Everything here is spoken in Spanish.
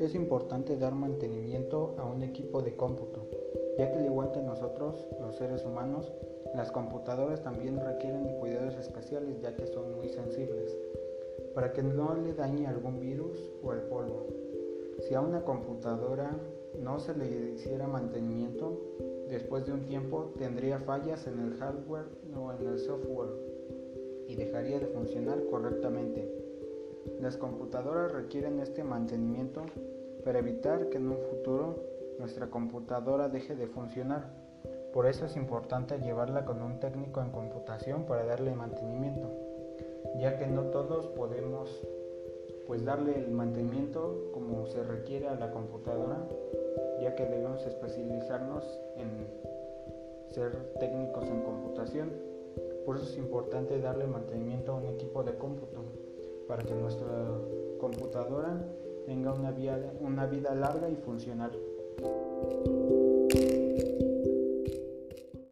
Es importante dar mantenimiento a un equipo de cómputo, ya que al igual que nosotros, los seres humanos, las computadoras también requieren cuidados especiales ya que son muy sensibles, para que no le dañe algún virus o el polvo. Si a una computadora no se le hiciera mantenimiento, después de un tiempo tendría fallas en el hardware o en el software y dejaría de funcionar correctamente. Las computadoras requieren este mantenimiento para evitar que en un futuro nuestra computadora deje de funcionar. Por eso es importante llevarla con un técnico en computación para darle mantenimiento, ya que no todos podemos pues darle el mantenimiento como se requiere a la computadora, ya que debemos especializarnos en ser técnicos en computación. Por eso es importante darle mantenimiento a un equipo de cómputo para que nuestra computadora tenga una vida, una vida larga y funcional.